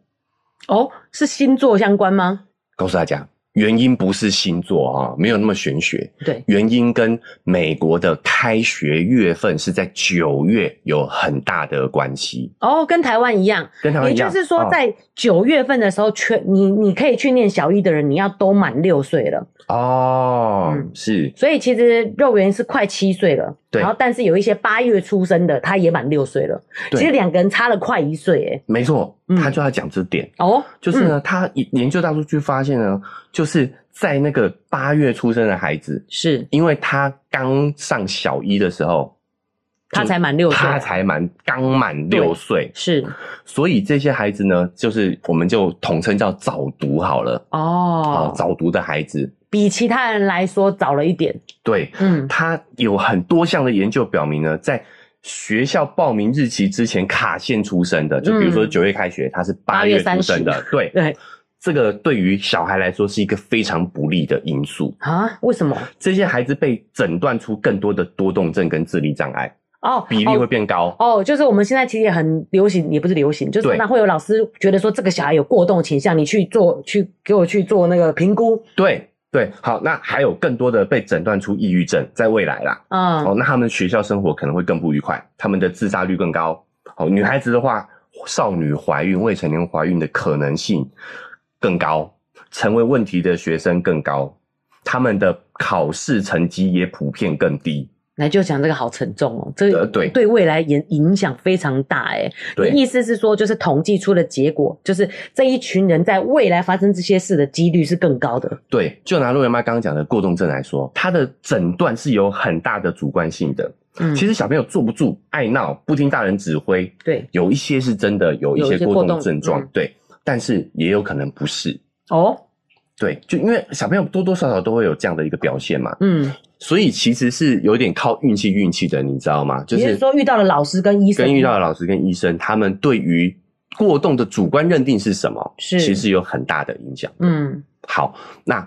哦，是星座相关吗？告诉大家。原因不是星座啊，没有那么玄学。对，原因跟美国的开学月份是在九月有很大的关系。哦，跟台湾一样，跟台湾一样。也就是说，在九月份的时候，全、哦、你你可以去念小一的人，你要都满六岁了。哦，嗯、是。所以其实肉圆是快七岁了。对。然后，但是有一些八月出生的，他也满六岁了。对。其实两个人差了快一岁，诶没错。他就要讲这点。哦，就是呢，他研究大数据发现呢，就是在那个八月出生的孩子，是。因为他刚上小一的时候，他才满六岁，他才满刚满六岁，是，所以这些孩子呢，就是我们就统称叫早读好了。哦，早读的孩子比其他人来说早了一点，对，嗯，他有很多项的研究表明呢，在。学校报名日期之前卡线出生的，就比如说九月开学，他是八月出生的，对对，这个对于小孩来说是一个非常不利的因素啊？为什么？这些孩子被诊断出更多的多动症跟智力障碍哦，比例会变高哦。就是我们现在其实也很流行，也不是流行，就是那会有老师觉得说这个小孩有过动倾向，你去做去给我去做那个评估，对。对，好，那还有更多的被诊断出抑郁症，在未来啦，嗯，哦，那他们学校生活可能会更不愉快，他们的自杀率更高。哦，女孩子的话，少女怀孕、未成年怀孕的可能性更高，成为问题的学生更高，他们的考试成绩也普遍更低。来就讲这个好沉重哦，这个对对未来影影响非常大哎对，意思是说，就是统计出的结果，就是这一群人在未来发生这些事的几率是更高的。对，就拿肉圆妈刚刚讲的过动症来说，它的诊断是有很大的主观性的。嗯，其实小朋友坐不住、爱闹、不听大人指挥，对，有一些是真的有一些过动症状，对，但是也有可能不是。哦，对，就因为小朋友多多少少都会有这样的一个表现嘛。嗯。所以其实是有点靠运气运气的，你知道吗？就是说遇到了老师跟医生，跟遇到了老师跟医生，他们对于过动的主观认定是什么，是其实有很大的影响。嗯，好，那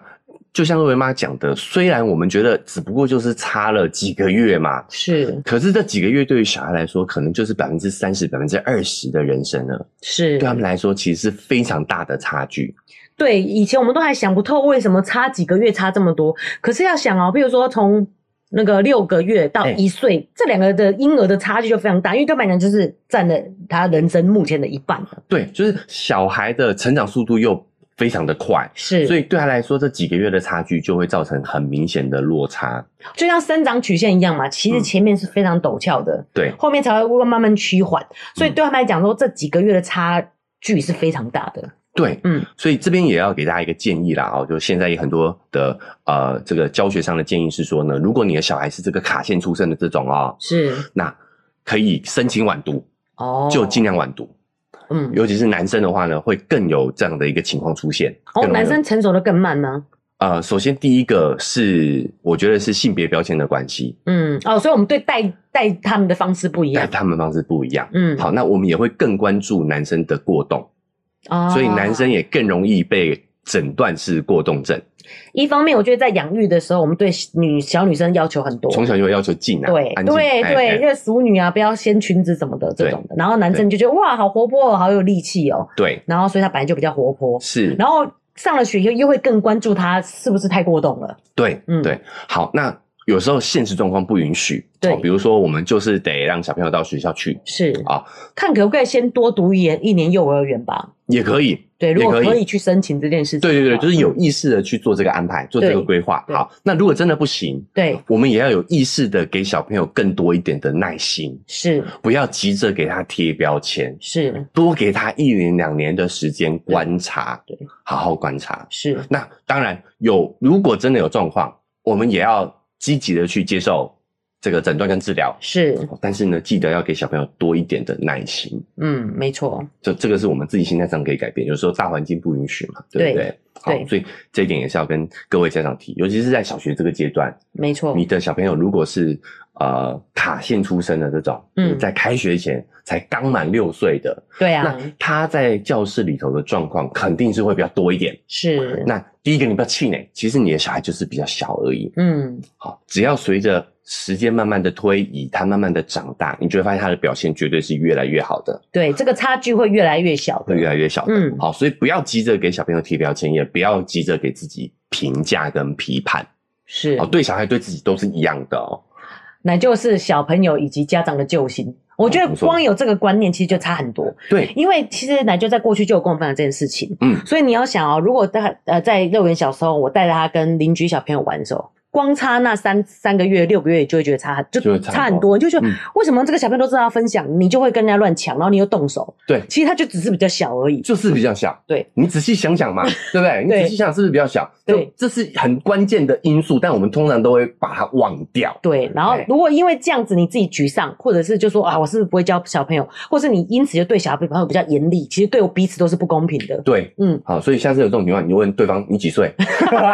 就像肉圆妈讲的，虽然我们觉得只不过就是差了几个月嘛，是，可是这几个月对于小孩来说，可能就是百分之三十、百分之二十的人生了。是，对他们来说，其实是非常大的差距。对，以前我们都还想不透为什么差几个月差这么多。可是要想哦，比如说从那个六个月到一岁，欸，这两个的婴儿的差距就非常大，因为对他们来讲就是占了他人生目前的一半。对，就是小孩的成长速度又非常的快，是，所以对他来说这几个月的差距就会造成很明显的落差，就像生长曲线一样嘛。其实前面是非常陡峭的，嗯，对，后面才会慢慢趋缓。所以对他们来讲说，这几个月的差距是非常大的。对，嗯，所以这边也要给大家一个建议啦，哦，就现在有很多的呃，这个教学上的建议是说呢，如果你的小孩是这个卡线出生的这种哦，是，那可以申请晚读哦，就尽量晚读，嗯，尤其是男生的话呢，会更有这样的一个情况出现。哦，男生成熟的更慢呢？呃，首先第一个是我觉得是性别标签的关系，嗯，哦，所以我们对待带他们的方式不一样，带他们的方式不一样，嗯，好，那我们也会更关注男生的过动。Oh, 所以男生也更容易被诊断是过动症。一方面，我觉得在养育的时候，我们对女小女生要求很多，从小就会要求静啊，对对对，因为淑女啊，不要掀裙子什么的这种的。然后男生就觉得哇，好活泼哦，好有力气哦。对。然后所以他本来就比较活泼，是。然后上了学又又会更关注他是不是太过动了。对，嗯，对。好，那。有时候现实状况不允许，对，比如说我们就是得让小朋友到学校去，是啊，看可不可以先多读一年一年幼儿园吧，也可以，对，如果可以去申请这件事情，对对对，就是有意识的去做这个安排，做这个规划。好，那如果真的不行，对，我们也要有意识的给小朋友更多一点的耐心，是，不要急着给他贴标签，是，多给他一年两年的时间观察，对，好好观察，是。那当然有，如果真的有状况。我们也要积极的去接受这个诊断跟治疗。是，但是呢，记得要给小朋友多一点的耐心。嗯，没错。就这个是我们自己心态上可以改变。有时候大环境不允许嘛，对不对？对。好，所以这一点也是要跟各位家长提，尤其是在小学这个阶段。没错。你的小朋友如果是呃卡线出生的这种，嗯，在开学前才刚满六岁的，对啊，那他在教室里头的状况肯定是会比较多一点。是。那第一个你不要气馁，其实你的小孩就是比较小而已。嗯。好，只要随着。时间慢慢的推移，他慢慢的长大，你就会发现他的表现绝对是越来越好的。对，这个差距会越来越小，会越来越小的。嗯，好，所以不要急着给小朋友贴标签，也不要急着给自己评价跟批判。是，哦，对小孩对自己都是一样的哦。那就是小朋友以及家长的救星。我觉得光有这个观念，其实就差很多。对，因为其实奶就在过去就有跟我分享这件事情。嗯，所以你要想哦，如果在呃在幼儿园小时候，我带着他跟邻居小朋友玩的时候。光差那三三个月、六个月，就会觉得差，就差很多。你就觉得为什么这个小朋友都知道要分享，你就会跟人家乱抢，然后你又动手。对，其实他就只是比较小而已，就是比较小。对，你仔细想想嘛，对不对？你仔细想想是不是比较小？对，这是很关键的因素，但我们通常都会把它忘掉。对，然后如果因为这样子你自己沮丧，或者是就说啊，我是不是不会教小朋友，或是你因此就对小朋友比较严厉，其实对我彼此都是不公平的。对，嗯，好，所以下次有这种情况，你就问对方你几岁？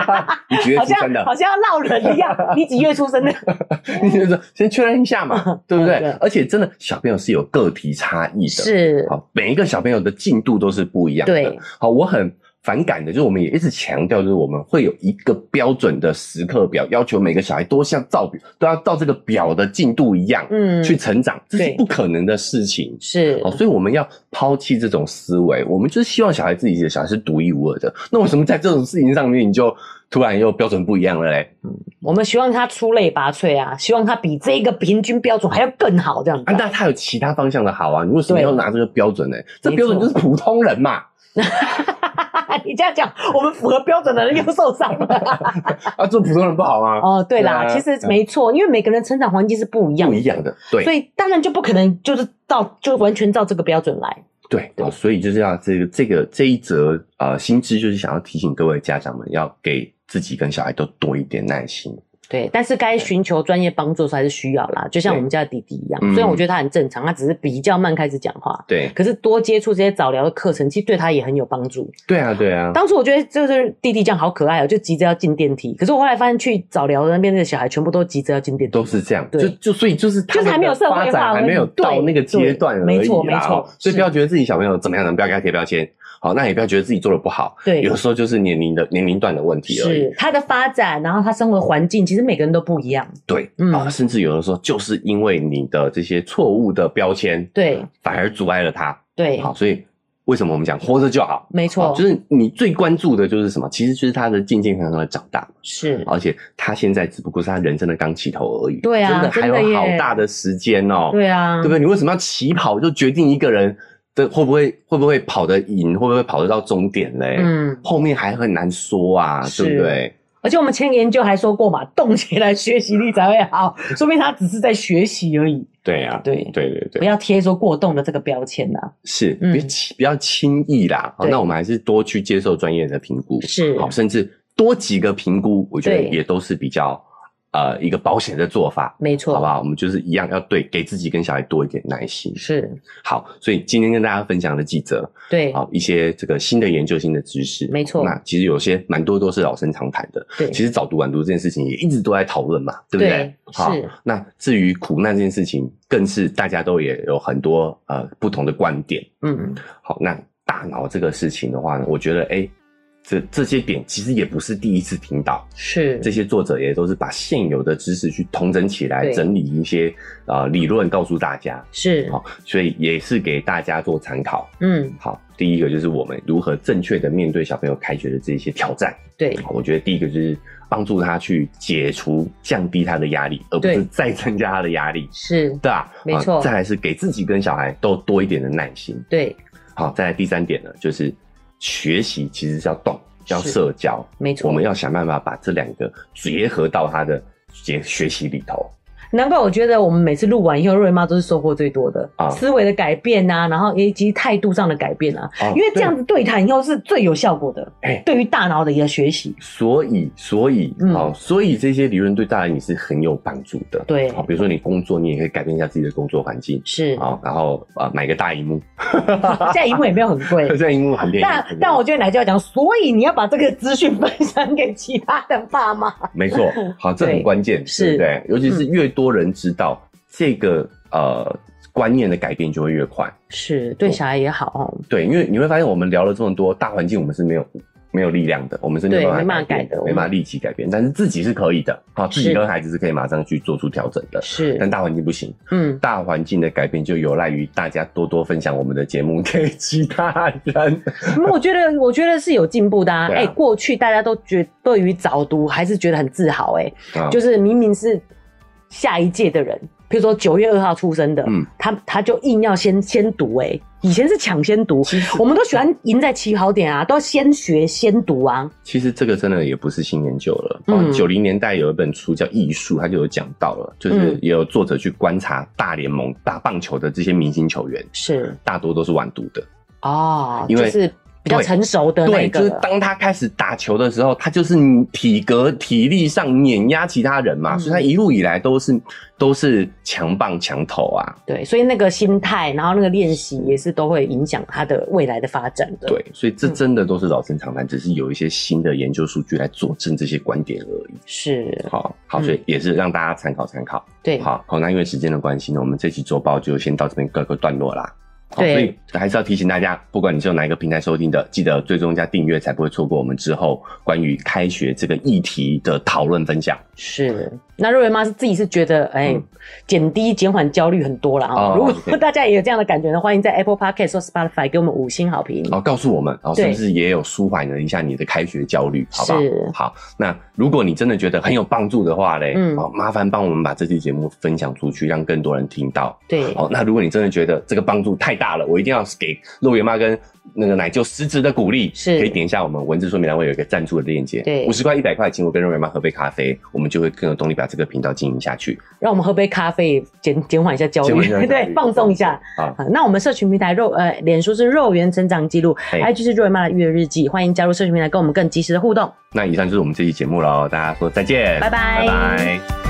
你几月出生的？好像要闹人 一样，你。几月出生的？你就说先确认一下嘛，对不对？而且真的小朋友是有个体差异的，是好，每一个小朋友的进度都是不一样的。对，好，我很反感的就是我们也一直强调，就是我们会有一个标准的时刻表，要求每个小孩都像照表，都要照这个表的进度一样，嗯，去成长，这是不可能的事情。是，哦，所以我们要抛弃这种思维，我们就是希望小孩自己的小孩是独一无二的。那为什么在这种事情上面你就？突然又标准不一样了嘞，嗯，我们希望他出类拔萃啊，希望他比这个平均标准还要更好，这样子。啊，那他有其他方向的好啊，你为什么要拿这个标准呢？这标准就是普通人嘛。你这样讲，我们符合标准的人又受伤了。啊，做普通人不好吗？哦，对啦，其实没错，因为每个人成长环境是不一样，不一样的，对，所以当然就不可能就是到就完全照这个标准来。对，对，所以就是要这个这个这一则呃新知，就是想要提醒各位家长们，要给自己跟小孩都多一点耐心。对，但是该寻求专业帮助还是需要啦，就像我们家的弟弟一样。虽然我觉得他很正常，他只是比较慢开始讲话。对，可是多接触这些早疗的课程，其实对他也很有帮助。对啊，对啊。当初我觉得就是弟弟这样好可爱哦，就急着要进电梯。可是我后来发现，去早疗的那边的小孩全部都急着要进电梯，都是这样。对，就就所以就是就是还没有社会化，还没有到那个阶段而已。没错，没错。所以不要觉得自己小朋友怎么样，不要给他贴标签。好，那也不要觉得自己做的不好。对，有时候就是年龄的年龄段的问题而已。是他的发展，然后他生活环境，其实每个人都不一样。对，嗯，啊，甚至有的时候就是因为你的这些错误的标签，对，反而阻碍了他。对，好，所以为什么我们讲活着就好？没错，就是你最关注的就是什么？其实就是他的健健康康的长大。是，而且他现在只不过是他人生的刚起头而已。对啊，真的还有好大的时间哦。对啊，对不对？你为什么要起跑就决定一个人？这会不会会不会跑得赢？会不会跑得到终点嘞？嗯，后面还很难说啊，是对不对？而且我们前研究还说过嘛，动起来学习力才会好，说明他只是在学习而已。对啊，对对对对，不要贴说过动的这个标签呐。是，别轻不要轻易啦。好，那我们还是多去接受专业的评估，是好，甚至多几个评估，我觉得也都是比较。呃，一个保险的做法，没错，好不好？我们就是一样，要对给自己跟小孩多一点耐心。是，好，所以今天跟大家分享的几则，对，好一些这个新的研究、新的知识，没错。那其实有些蛮多都是老生常谈的，对。其实早读晚读这件事情也一直都在讨论嘛，对不对？好，是。那至于苦难这件事情，更是大家都也有很多呃不同的观点。嗯，好，那大脑这个事情的话呢，我觉得，诶这这些点其实也不是第一次听到，是这些作者也都是把现有的知识去统整起来，整理一些啊、呃、理论告诉大家，是好，所以也是给大家做参考。嗯，好，第一个就是我们如何正确的面对小朋友开学的这些挑战。对，我觉得第一个就是帮助他去解除、降低他的压力，而不是再增加他的压力。是，对啊，没错。再来是给自己跟小孩都多一点的耐心。对，好，再来第三点呢，就是。学习其实是要动，要社交，没错。我们要想办法把这两个结合到他的学学习里头。难怪我觉得我们每次录完以后，瑞妈都是收获最多的啊，思维的改变啊，然后以及态度上的改变啊，因为这样子对谈以后是最有效果的。哎，对于大脑的一个学习。所以，所以，好，所以这些理论对大脑你是很有帮助的。对，好，比如说你工作，你也可以改变一下自己的工作环境。是啊，然后啊，买个大荧幕。现在荧幕也没有很贵，现在荧幕很便宜。但但我觉得奶就要讲，所以你要把这个资讯分享给其他的爸妈。没错，好，这很关键，是对，尤其是越多人知道这个呃观念的改变，就会越快。是对小孩也好。哦。对，因为你会发现，我们聊了这么多大环境，我们是没有。没有力量的，我们是没办法改的，没办法立即改变，但是自己是可以的，好，自己跟孩子是可以马上去做出调整的，是，但大环境不行，嗯，大环境的改变就有赖于大家多多分享我们的节目给其他人。我觉得，我觉得是有进步的啊，哎，过去大家都觉对于早读还是觉得很自豪，哎，就是明明是下一届的人。比如说九月二号出生的，嗯，他他就硬要先先读，哎，以前是抢先读，我们都喜欢赢在起跑点啊，都要先学先读啊。其实这个真的也不是新研究了，嗯，九零年代有一本书叫《艺术》，他就有讲到了，就是也有作者去观察大联盟打棒球的这些明星球员，是大多都是晚读的哦，因为是。比较成熟的那个，对，就是当他开始打球的时候，他就是体格、体力上碾压其他人嘛，嗯、所以他一路以来都是都是强棒强投啊。对，所以那个心态，然后那个练习也是都会影响他的未来的发展的。对，所以这真的都是老生常谈，嗯、只是有一些新的研究数据来佐证这些观点而已。是，好，好，所以也是让大家参考参考。对，好，好，那因为时间的关系呢，我们这期周报就先到这边各个段落啦。对，所以还是要提醒大家，不管你是用哪一个平台收听的，记得追踪加订阅，才不会错过我们之后关于开学这个议题的讨论分享。是。那瑞文妈是自己是觉得，哎，减低减缓焦虑很多了啊。如果大家也有这样的感觉呢，欢迎在 Apple Podcast 或 Spotify 给我们五星好评，然后告诉我们，然后是不是也有舒缓了一下你的开学焦虑，好不好？好，那如果你真的觉得很有帮助的话嘞，嗯，好，麻烦帮我们把这期节目分享出去，让更多人听到。对。好，那如果你真的觉得这个帮助太大了，我一定要给肉圆妈跟。那个奶就实质的鼓励，是可以点一下我们文字说明栏位有一个赞助的链接，对，五十块、一百块，请我跟肉圆妈喝杯咖啡，我们就会更有动力把这个频道经营下去。让我们喝杯咖啡，减减缓一下 焦虑，对，放松一下。好，那我们社群平台肉呃，脸书是肉圆成长记录，IG 是肉圆妈的育儿日记，欢迎加入社群平台跟我们更及时的互动。那以上就是我们这期节目喽，大家说再见，拜拜，拜拜。